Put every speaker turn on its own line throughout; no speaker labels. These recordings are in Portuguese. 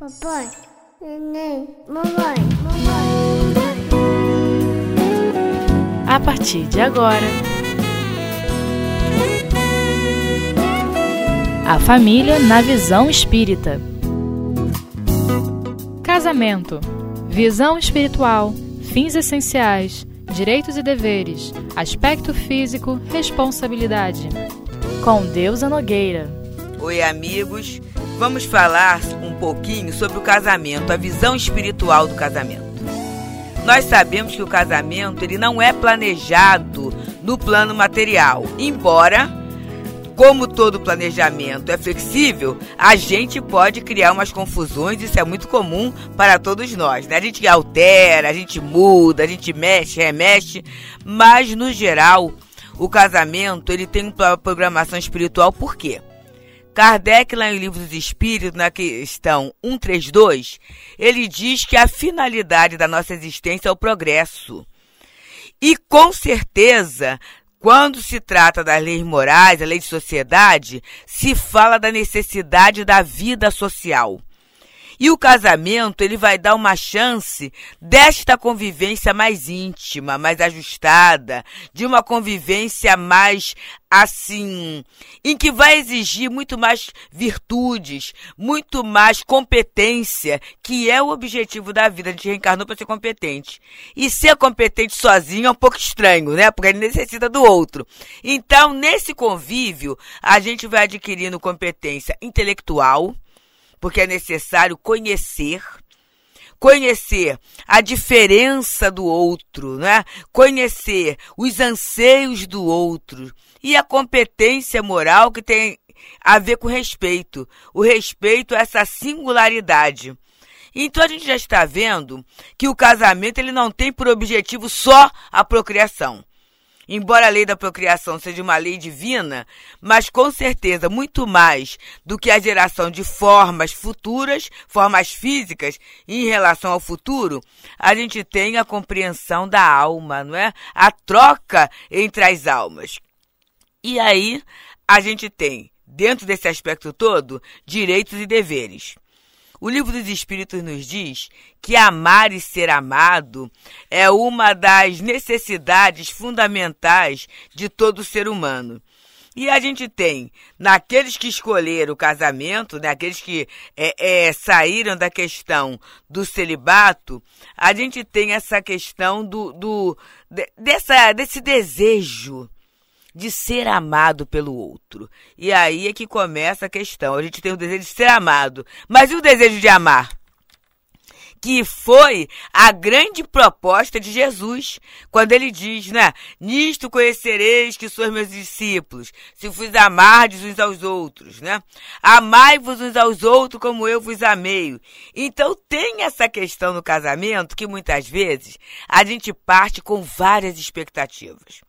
Papai, neném, mamãe, mamãe.
A partir de agora, a família na visão espírita. Casamento, visão espiritual, fins essenciais, direitos e deveres, aspecto físico, responsabilidade. Com Deusa Nogueira.
Oi, amigos. Vamos falar um pouquinho sobre o casamento, a visão espiritual do casamento. Nós sabemos que o casamento ele não é planejado no plano material, embora como todo planejamento é flexível, a gente pode criar umas confusões, isso é muito comum para todos nós, né? A gente altera, a gente muda, a gente mexe, remexe, mas no geral, o casamento ele tem uma programação espiritual por quê? Kardec, lá em Livro dos Espíritos, na questão 132, ele diz que a finalidade da nossa existência é o progresso. E com certeza, quando se trata das leis morais, a lei de sociedade, se fala da necessidade da vida social. E o casamento, ele vai dar uma chance desta convivência mais íntima, mais ajustada, de uma convivência mais assim, em que vai exigir muito mais virtudes, muito mais competência, que é o objetivo da vida. A gente reencarnou para ser competente. E ser competente sozinho é um pouco estranho, né? Porque ele necessita do outro. Então, nesse convívio, a gente vai adquirindo competência intelectual, porque é necessário conhecer, conhecer a diferença do outro, né? Conhecer os anseios do outro e a competência moral que tem a ver com respeito. O respeito a essa singularidade. Então a gente já está vendo que o casamento ele não tem por objetivo só a procriação. Embora a lei da procriação seja uma lei divina, mas com certeza muito mais do que a geração de formas futuras, formas físicas em relação ao futuro, a gente tem a compreensão da alma, não é? A troca entre as almas. E aí a gente tem, dentro desse aspecto todo, direitos e deveres. O livro dos Espíritos nos diz que amar e ser amado é uma das necessidades fundamentais de todo ser humano. E a gente tem, naqueles que escolheram o casamento, naqueles né, que é, é, saíram da questão do celibato, a gente tem essa questão do, do dessa, desse desejo de ser amado pelo outro. E aí é que começa a questão. A gente tem o desejo de ser amado, mas e o desejo de amar? que foi a grande proposta de Jesus, quando ele diz, né? Nisto conhecereis que sois meus discípulos, se vos amardes uns aos outros, né? Amai-vos uns aos outros como eu vos amei. Então tem essa questão no casamento que muitas vezes a gente parte com várias expectativas.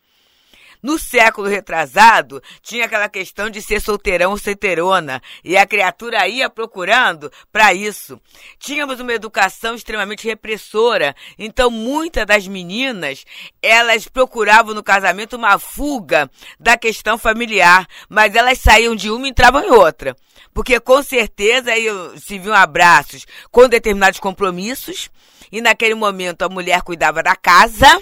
No século retrasado, tinha aquela questão de ser solteirão ou solteirona, e a criatura ia procurando para isso. Tínhamos uma educação extremamente repressora, então muitas das meninas, elas procuravam no casamento uma fuga da questão familiar, mas elas saíam de uma e entravam em outra. Porque com certeza se viam abraços com determinados compromissos, e naquele momento a mulher cuidava da casa,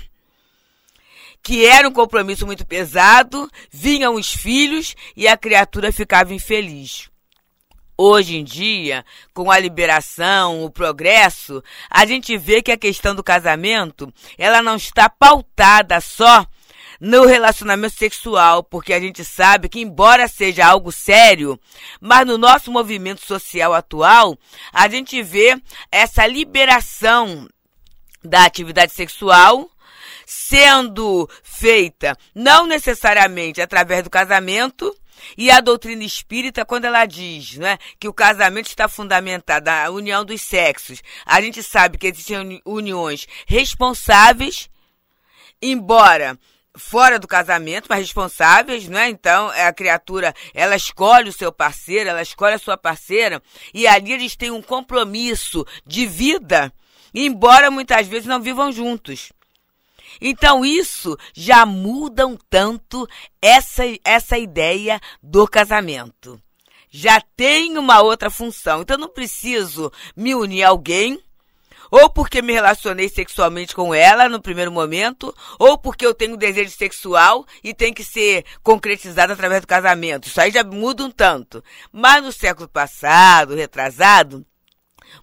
que era um compromisso muito pesado, vinham os filhos e a criatura ficava infeliz. Hoje em dia, com a liberação, o progresso, a gente vê que a questão do casamento, ela não está pautada só no relacionamento sexual, porque a gente sabe que, embora seja algo sério, mas no nosso movimento social atual, a gente vê essa liberação da atividade sexual sendo feita não necessariamente através do casamento, e a doutrina espírita, quando ela diz né, que o casamento está fundamentado na união dos sexos, a gente sabe que existem uniões responsáveis, embora fora do casamento, mas responsáveis, né? Então, a criatura, ela escolhe o seu parceiro, ela escolhe a sua parceira, e ali eles têm um compromisso de vida, embora muitas vezes não vivam juntos. Então isso já muda um tanto essa, essa ideia do casamento. já tem uma outra função. Então não preciso me unir a alguém ou porque me relacionei sexualmente com ela no primeiro momento, ou porque eu tenho desejo sexual e tem que ser concretizado através do casamento. Isso aí já muda um tanto. Mas no século passado, retrasado,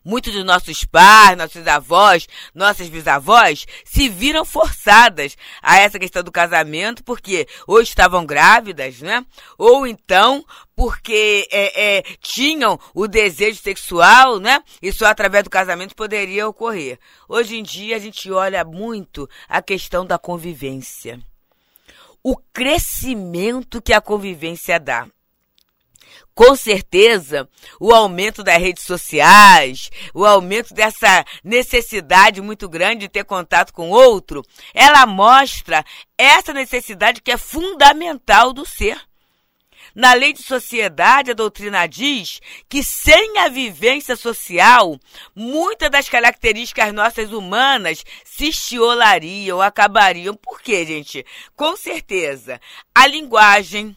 Muitos dos nossos pais, nossos avós, nossas bisavós se viram forçadas a essa questão do casamento porque ou estavam grávidas, né? Ou então porque é, é, tinham o desejo sexual, né? E só através do casamento poderia ocorrer. Hoje em dia a gente olha muito a questão da convivência. O crescimento que a convivência dá com certeza, o aumento das redes sociais, o aumento dessa necessidade muito grande de ter contato com outro, ela mostra essa necessidade que é fundamental do ser. Na lei de sociedade, a doutrina diz que sem a vivência social, muitas das características nossas humanas se estiolariam, acabariam. Por quê, gente? Com certeza, a linguagem,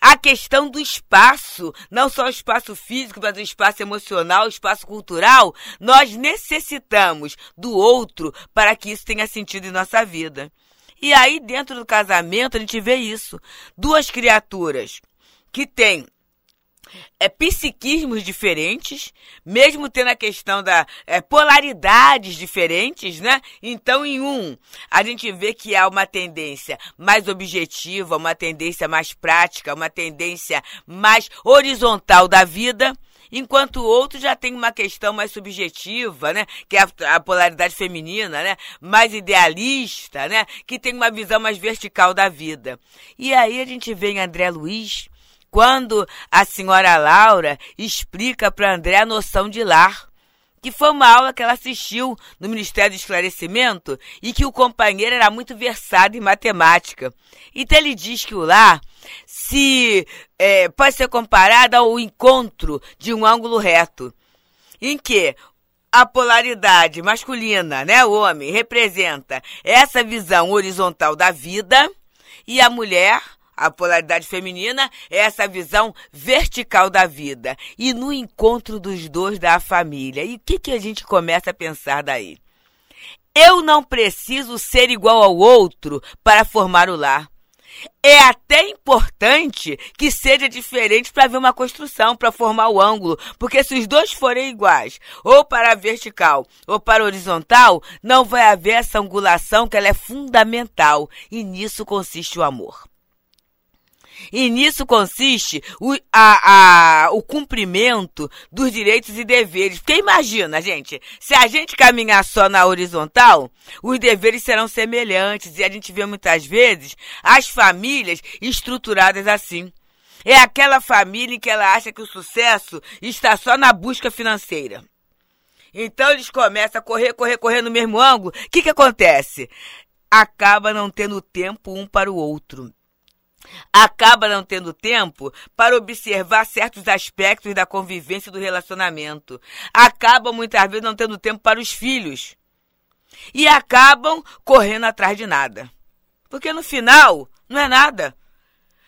a questão do espaço, não só o espaço físico, mas o espaço emocional, o espaço cultural, nós necessitamos do outro para que isso tenha sentido em nossa vida. E aí, dentro do casamento, a gente vê isso. Duas criaturas que têm é, psiquismos diferentes, mesmo tendo a questão da é, polaridades diferentes, né? Então, em um, a gente vê que há uma tendência mais objetiva, uma tendência mais prática, uma tendência mais horizontal da vida, enquanto o outro já tem uma questão mais subjetiva, né? Que é a, a, polaridade feminina, né? Mais idealista, né? Que tem uma visão mais vertical da vida. E aí a gente vê em André Luiz quando a senhora Laura explica para André a noção de lar, que foi uma aula que ela assistiu no Ministério do Esclarecimento e que o companheiro era muito versado em matemática. Então ele diz que o lar se é, pode ser comparado ao encontro de um ângulo reto, em que a polaridade masculina, né, o homem, representa essa visão horizontal da vida e a mulher a polaridade feminina é essa visão vertical da vida. E no encontro dos dois da família. E o que, que a gente começa a pensar daí? Eu não preciso ser igual ao outro para formar o lar. É até importante que seja diferente para ver uma construção, para formar o ângulo, porque se os dois forem iguais, ou para a vertical ou para a horizontal, não vai haver essa angulação que ela é fundamental, e nisso consiste o amor. E nisso consiste o, a, a, o cumprimento dos direitos e deveres. Porque imagina, gente, se a gente caminhar só na horizontal, os deveres serão semelhantes. E a gente vê muitas vezes as famílias estruturadas assim. É aquela família em que ela acha que o sucesso está só na busca financeira. Então eles começam a correr, correr, correr no mesmo ângulo. O que, que acontece? Acaba não tendo tempo um para o outro acaba não tendo tempo para observar certos aspectos da convivência do relacionamento. Acaba muitas vezes não tendo tempo para os filhos. E acabam correndo atrás de nada. Porque no final, não é nada.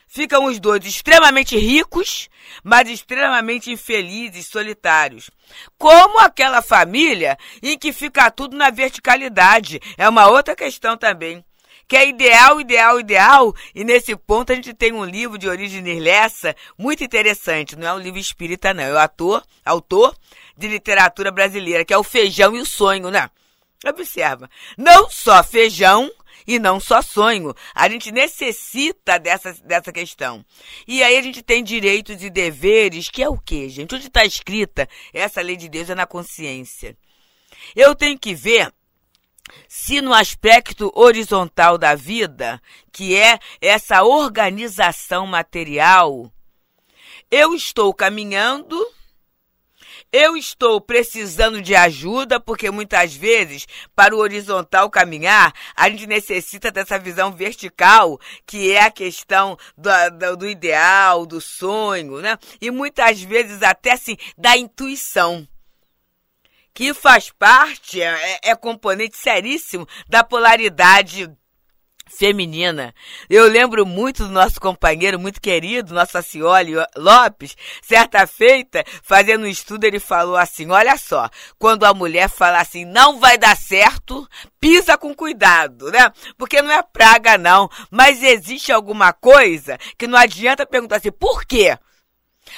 Ficam os dois extremamente ricos, mas extremamente infelizes, solitários. Como aquela família em que fica tudo na verticalidade. É uma outra questão também que é ideal, ideal, ideal. E nesse ponto a gente tem um livro de origem irlessa muito interessante. Não é um livro espírita, não. É o ator, autor de literatura brasileira, que é o Feijão e o Sonho, né? Observa. Não só feijão e não só sonho. A gente necessita dessa, dessa questão. E aí a gente tem direitos e deveres, que é o quê, gente? Onde está escrita essa lei de Deus é na consciência. Eu tenho que ver se no aspecto horizontal da vida, que é essa organização material, eu estou caminhando, eu estou precisando de ajuda, porque muitas vezes, para o horizontal caminhar, a gente necessita dessa visão vertical, que é a questão do, do, do ideal, do sonho, né? E muitas vezes até assim, da intuição que faz parte, é, é componente seríssimo da polaridade feminina. Eu lembro muito do nosso companheiro, muito querido, nosso Acioli Lopes, certa feita, fazendo um estudo, ele falou assim: olha só, quando a mulher fala assim, não vai dar certo, pisa com cuidado, né? Porque não é praga, não. Mas existe alguma coisa que não adianta perguntar assim, por quê?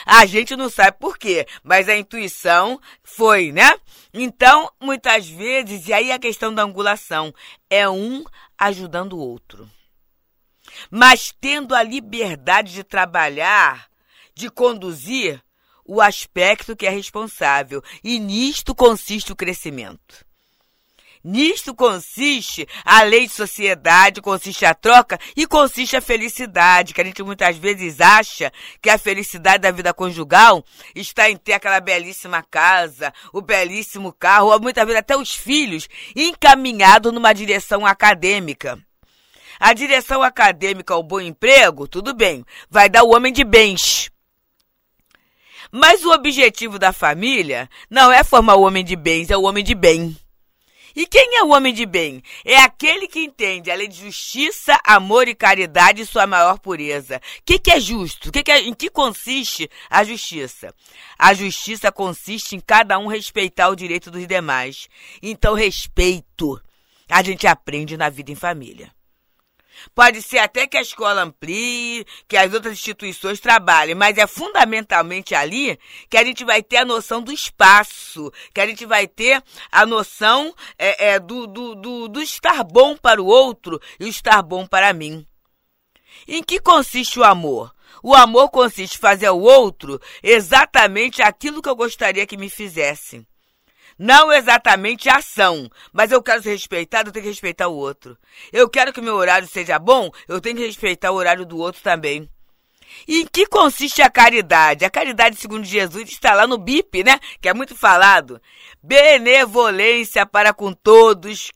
A gente não sabe por quê, mas a intuição foi, né? Então, muitas vezes, e aí a questão da angulação, é um ajudando o outro. Mas tendo a liberdade de trabalhar, de conduzir o aspecto que é responsável. E nisto consiste o crescimento. Nisto consiste a lei de sociedade, consiste a troca e consiste a felicidade, que a gente muitas vezes acha que a felicidade da vida conjugal está em ter aquela belíssima casa, o belíssimo carro, ou muitas vezes até os filhos encaminhados numa direção acadêmica. A direção acadêmica ao bom emprego, tudo bem, vai dar o homem de bens. Mas o objetivo da família não é formar o homem de bens, é o homem de bem. E quem é o homem de bem? É aquele que entende a lei de justiça, amor e caridade sua maior pureza. O que, que, é justo? Que que é, em que consiste a justiça? A justiça consiste em cada um respeitar o direito dos demais. Então, respeito a gente aprende na vida em família. Pode ser até que a escola amplie, que as outras instituições trabalhem, mas é fundamentalmente ali que a gente vai ter a noção do espaço, que a gente vai ter a noção é, é, do, do, do, do estar bom para o outro e o estar bom para mim. Em que consiste o amor? O amor consiste em fazer ao outro exatamente aquilo que eu gostaria que me fizessem. Não exatamente a ação, mas eu quero ser respeitado, eu tenho que respeitar o outro. Eu quero que meu horário seja bom, eu tenho que respeitar o horário do outro também. E em que consiste a caridade? A caridade, segundo Jesus, está lá no BIP, né? Que é muito falado. Benevolência para com todos,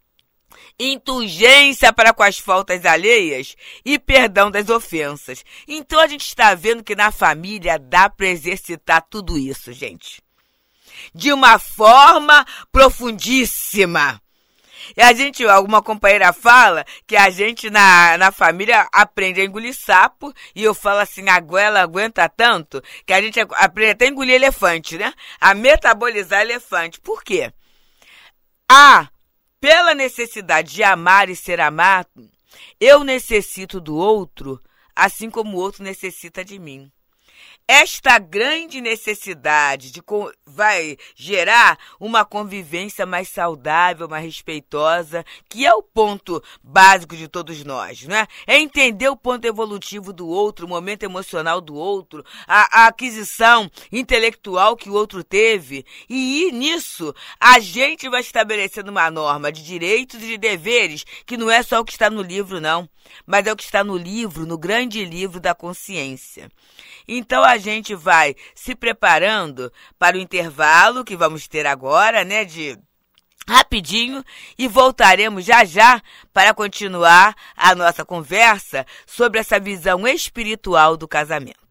indulgência para com as faltas alheias e perdão das ofensas. Então a gente está vendo que na família dá para exercitar tudo isso, gente de uma forma profundíssima. E a gente, alguma companheira fala que a gente na, na família aprende a engolir sapo, e eu falo assim, a goela aguenta tanto, que a gente aprende até a engolir elefante, né? A metabolizar elefante. Por quê? A, pela necessidade de amar e ser amado, eu necessito do outro, assim como o outro necessita de mim. Esta grande necessidade de vai gerar uma convivência mais saudável, mais respeitosa, que é o ponto básico de todos nós, né? É entender o ponto evolutivo do outro, o momento emocional do outro, a, a aquisição intelectual que o outro teve, e nisso a gente vai estabelecendo uma norma de direitos e de deveres que não é só o que está no livro, não, mas é o que está no livro, no grande livro da consciência. Então gente vai se preparando para o intervalo que vamos ter agora, né, de rapidinho e voltaremos já já para continuar a nossa conversa sobre essa visão espiritual do casamento.